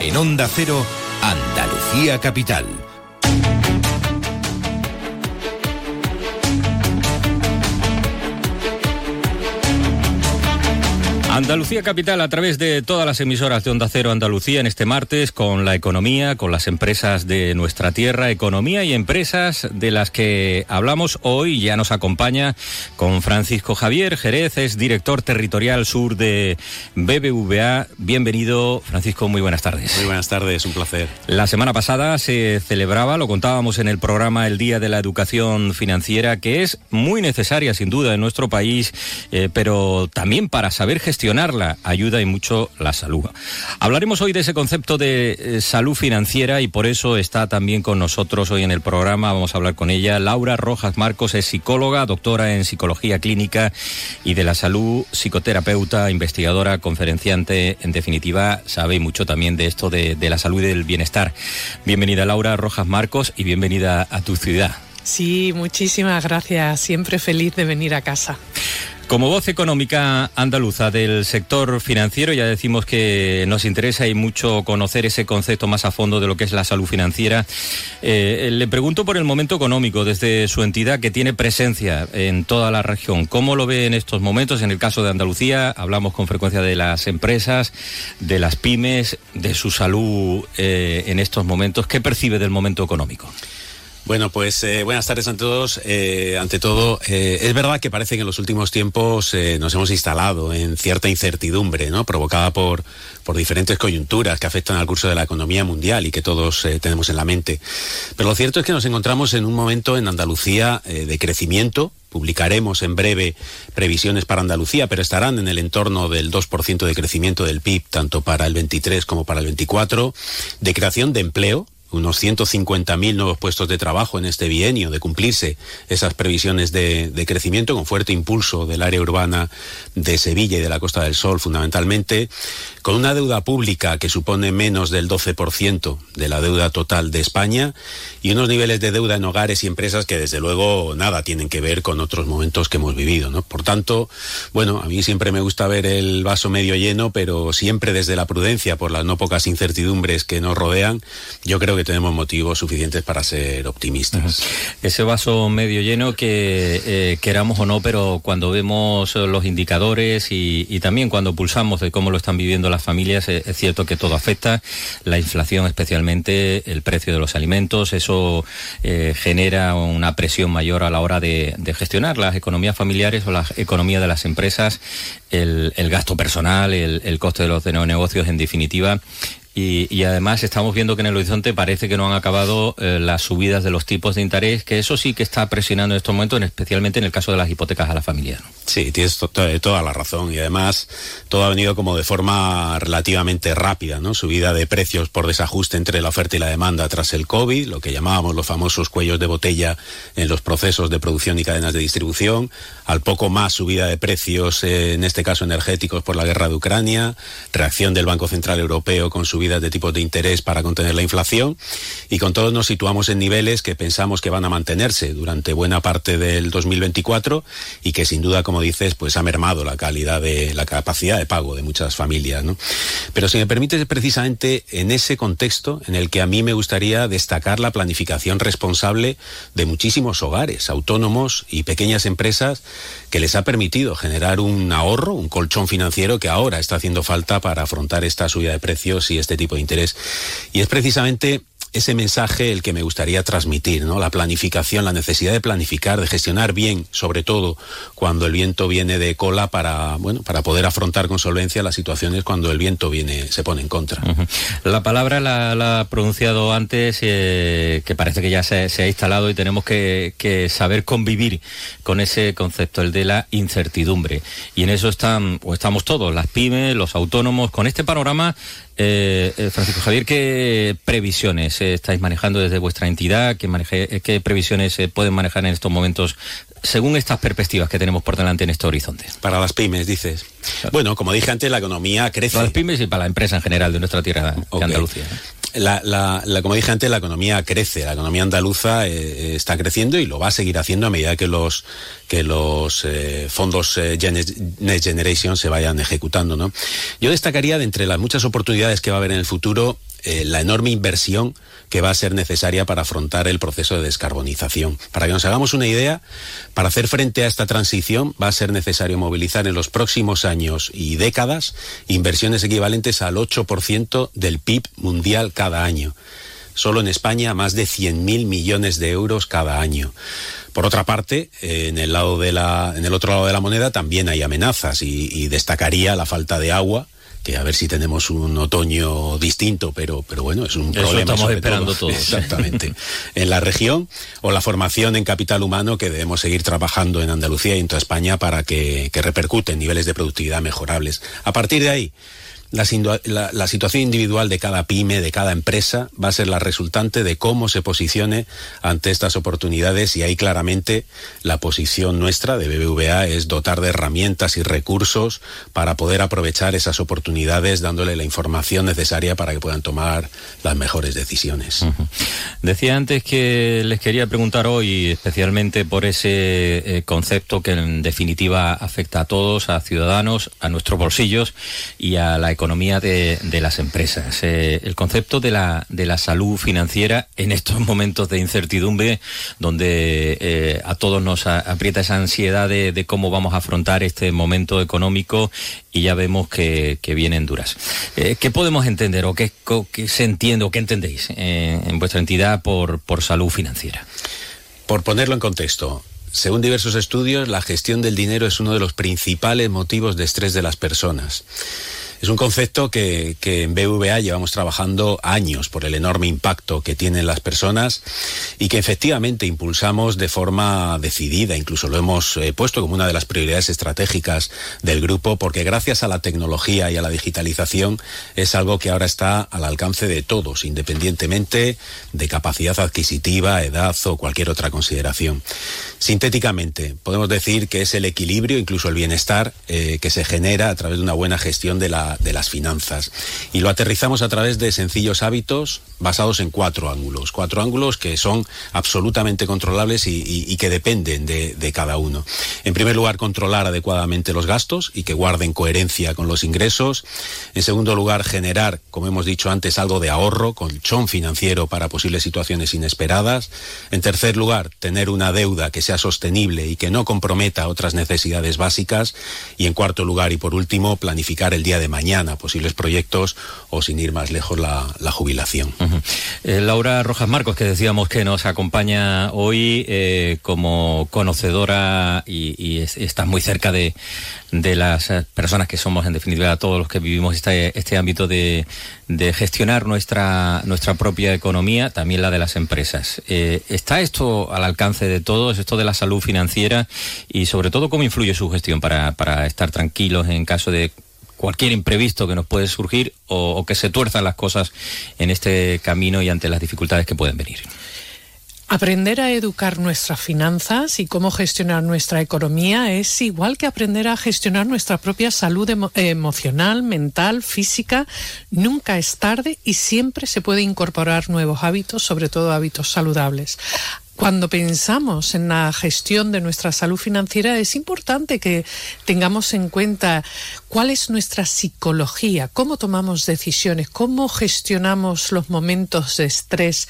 En Onda Cero, Andalucía Capital. Andalucía Capital a través de todas las emisoras de Onda Cero Andalucía en este martes con la economía, con las empresas de nuestra tierra, economía y empresas de las que hablamos hoy. Ya nos acompaña con Francisco Javier Jerez, es director territorial sur de BBVA. Bienvenido, Francisco, muy buenas tardes. Muy buenas tardes, un placer. La semana pasada se celebraba, lo contábamos en el programa El Día de la Educación Financiera, que es muy necesaria sin duda en nuestro país, eh, pero también para saber gestionar gestionarla ayuda y mucho la salud. Hablaremos hoy de ese concepto de eh, salud financiera y por eso está también con nosotros hoy en el programa. Vamos a hablar con ella. Laura Rojas Marcos es psicóloga, doctora en psicología clínica y de la salud, psicoterapeuta, investigadora, conferenciante. En definitiva, sabe mucho también de esto de, de la salud y del bienestar. Bienvenida Laura Rojas Marcos y bienvenida a tu ciudad. Sí, muchísimas gracias. Siempre feliz de venir a casa. Como voz económica andaluza del sector financiero, ya decimos que nos interesa y mucho conocer ese concepto más a fondo de lo que es la salud financiera. Eh, le pregunto por el momento económico desde su entidad que tiene presencia en toda la región. ¿Cómo lo ve en estos momentos? En el caso de Andalucía, hablamos con frecuencia de las empresas, de las pymes, de su salud eh, en estos momentos. ¿Qué percibe del momento económico? Bueno, pues eh, buenas tardes a todos. Eh, ante todo, eh, es verdad que parece que en los últimos tiempos eh, nos hemos instalado en cierta incertidumbre, ¿no? Provocada por, por diferentes coyunturas que afectan al curso de la economía mundial y que todos eh, tenemos en la mente. Pero lo cierto es que nos encontramos en un momento en Andalucía eh, de crecimiento. Publicaremos en breve previsiones para Andalucía, pero estarán en el entorno del 2% de crecimiento del PIB, tanto para el 23 como para el 24, de creación de empleo, unos 150.000 nuevos puestos de trabajo en este bienio, de cumplirse esas previsiones de, crecimiento con fuerte impulso del área urbana de Sevilla y de la Costa del Sol fundamentalmente, con una deuda pública que supone menos del 12% de la deuda total de España y unos niveles de deuda en hogares y empresas que desde luego nada tienen que ver con otros momentos que hemos vivido. ¿no? Por tanto, bueno, a mí siempre me gusta ver el vaso medio lleno, pero siempre desde la prudencia por las no pocas incertidumbres que nos rodean, yo creo que tenemos motivos suficientes para ser optimistas. Ese vaso medio lleno que eh, queramos o no, pero cuando vemos los indicadores y, también cuando pulsamos de cómo lo están viviendo las familias, es, es cierto que todo afecta, la inflación especialmente, el precio de los alimentos, eso eh, genera una presión mayor a la hora de, gestionar las economías familiares o la economía de las empresas, el, gasto personal, el, el coste de los de negocios en definitiva y, y, además estamos viendo que en el horizonte parece que no han acabado eh, las subidas de los tipos de interés, que eso sí que está presionando en estos momentos, especialmente en el caso de las hipotecas a la familia. ¿no? Sí, tienes to toda la razón y además todo ha venido como de forma relativamente rápida, ¿no? Subida de precios por desajuste entre la oferta y la demanda tras el COVID, lo que llamábamos los famosos cuellos de botella en los procesos de producción y cadenas de distribución, al poco más subida de precios, eh, en este caso energéticos por la guerra de Ucrania, reacción del Banco Central Europeo con subida subidas de tipos de interés para contener la inflación y con todos nos situamos en niveles que pensamos que van a mantenerse durante buena parte del 2024 y que sin duda, como dices, pues ha mermado la calidad de la capacidad de pago de muchas familias, ¿no? Pero si me permites, es precisamente en ese contexto en el que a mí me gustaría destacar la planificación responsable de muchísimos hogares, autónomos y pequeñas empresas que les ha permitido generar un ahorro, un colchón financiero que ahora está haciendo falta para afrontar esta subida de precios y este tipo de interés. Y es precisamente ese mensaje el que me gustaría transmitir, ¿no? La planificación, la necesidad de planificar, de gestionar bien, sobre todo cuando el viento viene de cola para, bueno, para poder afrontar con solvencia las situaciones cuando el viento viene, se pone en contra. La palabra la, ha pronunciado antes, eh, que parece que ya se, ha instalado y tenemos que, saber convivir con ese concepto, el de la incertidumbre. Y en eso están, o estamos todos, las pymes, los autónomos, con este panorama eh, eh, Francisco Javier, ¿qué previsiones estáis manejando desde vuestra entidad? ¿Qué, maneje, qué previsiones se pueden manejar en estos momentos según estas perspectivas que tenemos por delante en este horizonte? Para las pymes, dices. Bueno, como dije antes, la economía crece. Para las pymes y para la empresa en general de nuestra tierra de Andalucía. La, la, como dije antes, la economía crece, la economía andaluza eh, está creciendo y lo va a seguir haciendo a medida que los que los eh, fondos eh, Next Generation se vayan ejecutando. ¿no? Yo destacaría de entre las muchas oportunidades que va a haber en el futuro la enorme inversión que va a ser necesaria para afrontar el proceso de descarbonización. Para que nos hagamos una idea, para hacer frente a esta transición va a ser necesario movilizar en los próximos años y décadas inversiones equivalentes al 8% del PIB mundial cada año. Solo en España más de 100.000 millones de euros cada año. Por otra parte, en el lado de la, en el otro lado de la moneda también hay amenazas y destacaría la falta de agua que a ver si tenemos un otoño distinto, pero, pero bueno, es un problema. estamos esperando todos. Exactamente. en la región o la formación en capital humano que debemos seguir trabajando en Andalucía y en toda España para que, que repercuten niveles de productividad mejorables. A partir de ahí, la, situación individual de cada pyme, de cada empresa, va a ser la resultante de cómo se posicione ante estas oportunidades. Y ahí claramente la posición nuestra de BBVA es dotar de herramientas y recursos para poder aprovechar esas oportunidades dándole la información necesaria para que puedan tomar las mejores decisiones. Decía antes que les quería preguntar hoy especialmente por ese eh, concepto que en definitiva afecta a todos, a ciudadanos, a nuestros bolsillos y a la economía economía de, las empresas. Eh, el concepto de la, de la salud financiera en estos momentos de incertidumbre, donde eh, a todos nos aprieta esa ansiedad de, cómo vamos a afrontar este momento económico y ya vemos que, vienen duras. Eh, ¿Qué podemos entender o qué, se entiende o qué entendéis en vuestra entidad por, por salud financiera? Por ponerlo en contexto, según diversos estudios, la gestión del dinero es uno de los principales motivos de estrés de las personas. Es un concepto que, en BVA llevamos trabajando años por el enorme impacto que tienen las personas y que efectivamente impulsamos de forma decidida, incluso lo hemos eh, puesto como una de las prioridades estratégicas del grupo, porque gracias a la tecnología y a la digitalización es algo que ahora está al alcance de todos, independientemente de capacidad adquisitiva, edad o cualquier otra consideración. Sintéticamente, podemos decir que es el equilibrio, incluso el bienestar, eh, que se genera a través de una buena gestión de la de las finanzas. Y lo aterrizamos a través de sencillos hábitos basados en cuatro ángulos. Cuatro ángulos que son absolutamente controlables y, que dependen de, de, cada uno. En primer lugar, controlar adecuadamente los gastos y que guarden coherencia con los ingresos. En segundo lugar, generar, como hemos dicho antes, algo de ahorro, colchón financiero para posibles situaciones inesperadas. En tercer lugar, tener una deuda que sea sostenible y que no comprometa otras necesidades básicas. Y en cuarto lugar y por último, planificar el día de mañana, posibles proyectos o sin ir más lejos la, jubilación. Eh, Laura Rojas Marcos, que decíamos que nos acompaña hoy eh, como conocedora y, está muy cerca de, las personas que somos, en definitiva, todos los que vivimos este, este ámbito de, gestionar nuestra, nuestra propia economía, también la de las empresas. Eh, ¿Está esto al alcance de todos, esto de la salud financiera y sobre todo cómo influye su gestión para, para estar tranquilos en caso de cualquier imprevisto que nos puede surgir o, que se tuerzan las cosas en este camino y ante las dificultades que pueden venir. Aprender a educar nuestras finanzas y cómo gestionar nuestra economía es igual que aprender a gestionar nuestra propia salud emocional, mental, física. Nunca es tarde y siempre se puede incorporar nuevos hábitos, sobre todo hábitos saludables. Cuando pensamos en la gestión de nuestra salud financiera es importante que tengamos en cuenta cuál es nuestra psicología, cómo tomamos decisiones, cómo gestionamos los momentos de estrés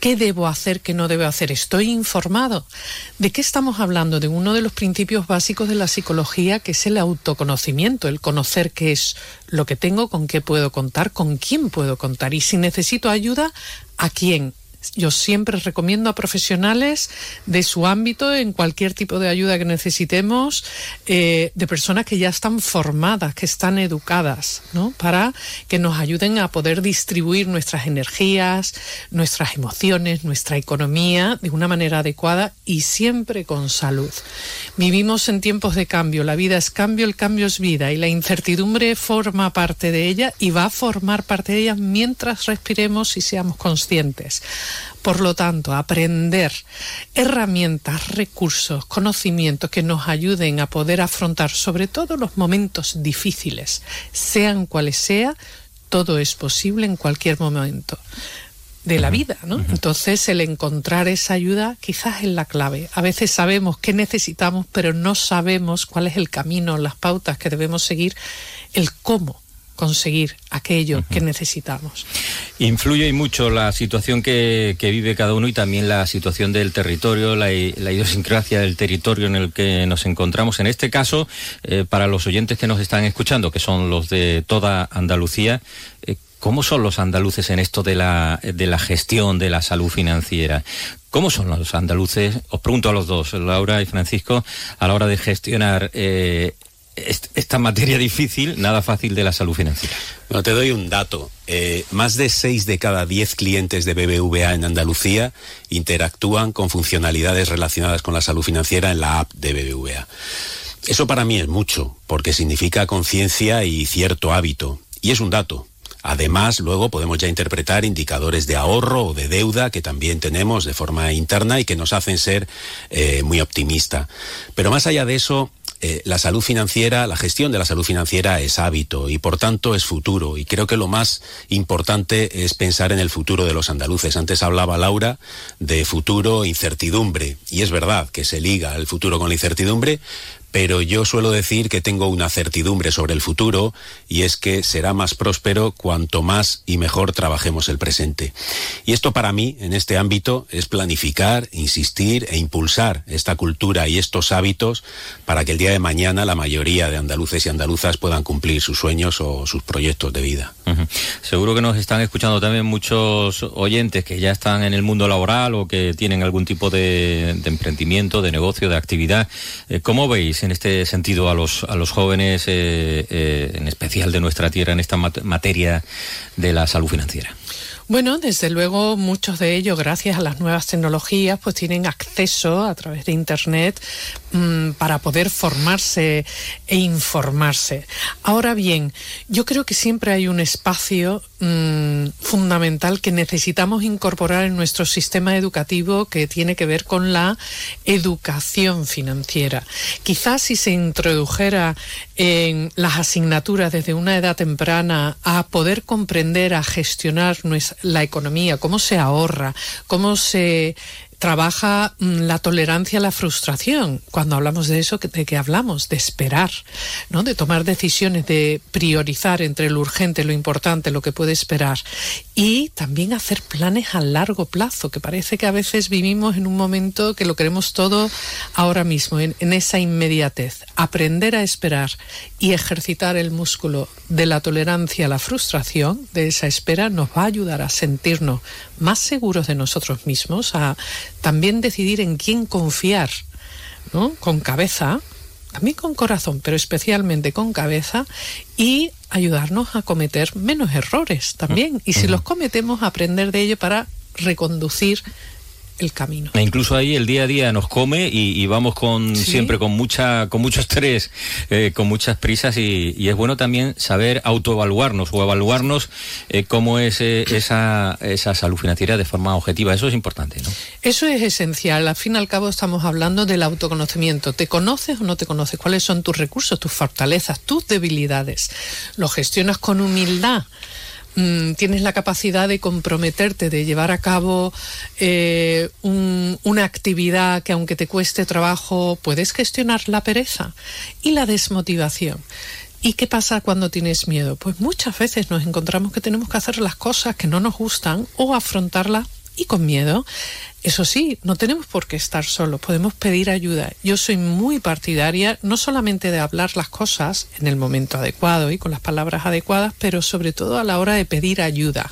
¿Qué debo hacer, qué no debo hacer? ¿Estoy informado? ¿De qué estamos hablando? De uno de los principios básicos de la psicología, que es el autoconocimiento, el conocer qué es lo que tengo, con qué puedo contar, con quién puedo contar y si necesito ayuda, a quién. Yo siempre recomiendo a profesionales de su ámbito, en cualquier tipo de ayuda que necesitemos, eh, de personas que ya están formadas, que están educadas, ¿no? Para que nos ayuden a poder distribuir nuestras energías, nuestras emociones, nuestra economía de una manera adecuada y siempre con salud. Vivimos en tiempos de cambio, la vida es cambio, el cambio es vida y la incertidumbre forma parte de ella y va a formar parte de ella mientras respiremos y seamos conscientes. Por lo tanto, aprender herramientas, recursos, conocimientos que nos ayuden a poder afrontar sobre todo los momentos difíciles, sean cuales sea, todo es posible en cualquier momento de la vida, ¿no? Entonces el encontrar esa ayuda quizás es la clave. A veces sabemos qué necesitamos, pero no sabemos cuál es el camino, las pautas que debemos seguir, el cómo conseguir aquello que necesitamos. Influye mucho la situación que, vive cada uno y también la situación del territorio, la, idiosincrasia del territorio en el que nos encontramos. En este caso, eh, para los oyentes que nos están escuchando, que son los de toda Andalucía, eh, ¿Cómo son los andaluces en esto de la, de la gestión de la salud financiera? ¿Cómo son los andaluces? Os pregunto a los dos, Laura y Francisco, a la hora de gestionar eh, esta materia difícil, nada fácil de la salud financiera. Bueno, te doy un dato. Eh, más de 6 de cada 10 clientes de BBVA en Andalucía interactúan con funcionalidades relacionadas con la salud financiera en la app de BBVA. Eso para mí es mucho, porque significa conciencia y cierto hábito. Y es un dato. Además, luego podemos ya interpretar indicadores de ahorro o de deuda que también tenemos de forma interna y que nos hacen ser eh, muy optimista. Pero más allá de eso, eh, la salud financiera, la gestión de la salud financiera es hábito y por tanto es futuro. Y creo que lo más importante es pensar en el futuro de los andaluces. Antes hablaba Laura de futuro, incertidumbre. Y es verdad que se liga el futuro con la incertidumbre, pero yo suelo decir que tengo una certidumbre sobre el futuro y es que será más próspero cuanto más y mejor trabajemos el presente. Y esto para mí, en este ámbito, es planificar, insistir e impulsar esta cultura y estos hábitos para que el día de mañana la mayoría de andaluces y andaluzas puedan cumplir sus sueños o sus proyectos de vida. Seguro que nos están escuchando también muchos oyentes que ya están en el mundo laboral o que tienen algún tipo de, emprendimiento, de negocio, de actividad. Eh, ¿Cómo veis? En este sentido a los, a los jóvenes, eh, eh, en especial de nuestra tierra, en esta materia de la salud financiera? Bueno, desde luego muchos de ellos, gracias a las nuevas tecnologías, pues tienen acceso a través de Internet mm, para poder formarse e informarse. Ahora bien, yo creo que siempre hay un espacio mm, fundamental que necesitamos incorporar en nuestro sistema educativo que tiene que ver con la educación financiera. Quizás si se introdujera en las asignaturas desde una edad temprana a poder comprender, a gestionar la economía, cómo se ahorra, cómo se trabaja mm, la tolerancia a la frustración. Cuando hablamos de eso, ¿de qué hablamos? De esperar, ¿no? De tomar decisiones, de priorizar entre lo urgente, lo importante, lo que puede esperar. Y también hacer planes a largo plazo, que parece que a veces vivimos en un momento que lo queremos todo ahora mismo, en, en esa inmediatez. Aprender a esperar y ejercitar el músculo de la tolerancia a la frustración, de esa espera, nos va a ayudar a sentirnos más seguros de nosotros mismos, a también decidir en quién confiar, ¿no? Con cabeza, también con corazón, pero especialmente con cabeza, y ayudarnos a cometer menos errores también. Y si los cometemos, aprender de ello para reconducir el camino. E incluso ahí el día a día nos come y, vamos con siempre con mucha con mucho estrés, eh, con muchas prisas y, es bueno también saber autoevaluarnos o evaluarnos eh, cómo es eh, esa, esa salud financiera de forma objetiva. Eso es importante, ¿no? Eso es esencial. Al fin y al cabo estamos hablando del autoconocimiento. ¿Te conoces o no te conoces? ¿Cuáles son tus recursos, tus fortalezas, tus debilidades? ¿Lo gestionas con humildad? Mm, tienes la capacidad de comprometerte, de llevar a cabo eh, una actividad que aunque te cueste trabajo, puedes gestionar la pereza y la desmotivación. ¿Y qué pasa cuando tienes miedo? Pues muchas veces nos encontramos que tenemos que hacer las cosas que no nos gustan o afrontarlas y con miedo. Eso sí, no tenemos por qué estar solos, podemos pedir ayuda. Yo soy muy partidaria no solamente de hablar las cosas en el momento adecuado y con las palabras adecuadas, pero sobre todo a la hora de pedir ayuda.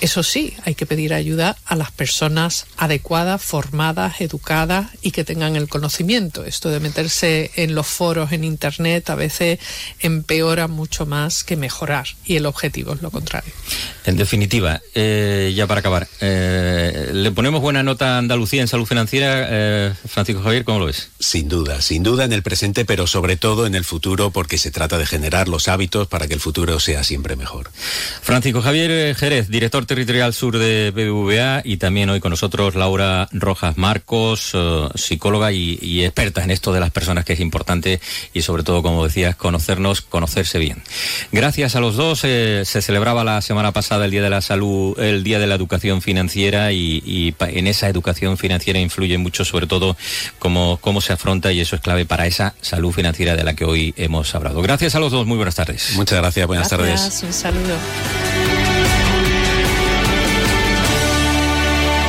Eso sí, hay que pedir ayuda a las personas adecuadas, formadas, educadas y que tengan el conocimiento. Esto de meterse en los foros en Internet a veces empeora mucho más que mejorar y el objetivo es lo contrario. En definitiva, eh, ya para acabar, eh, ¿le ponemos buena nota a Andalucía en salud financiera? Eh, Francisco Javier, ¿cómo lo ves? Sin duda, sin duda en el presente, pero sobre todo en el futuro porque se trata de generar los hábitos para que el futuro sea siempre mejor. Francisco Javier Jerez, director Territorial Sur de BBVA y también hoy con nosotros Laura Rojas Marcos, eh, psicóloga y, experta en esto de las personas que es importante y sobre todo, como decías, conocernos, conocerse bien. Gracias a los dos, eh, se celebraba la semana pasada el Día de la Salud, el Día de la Educación Financiera y, en esa educación financiera influye mucho sobre todo cómo, cómo se afronta y eso es clave para esa salud financiera de la que hoy hemos hablado. Gracias a los dos, muy buenas tardes. Muchas gracias, buenas gracias, tardes. Un saludo.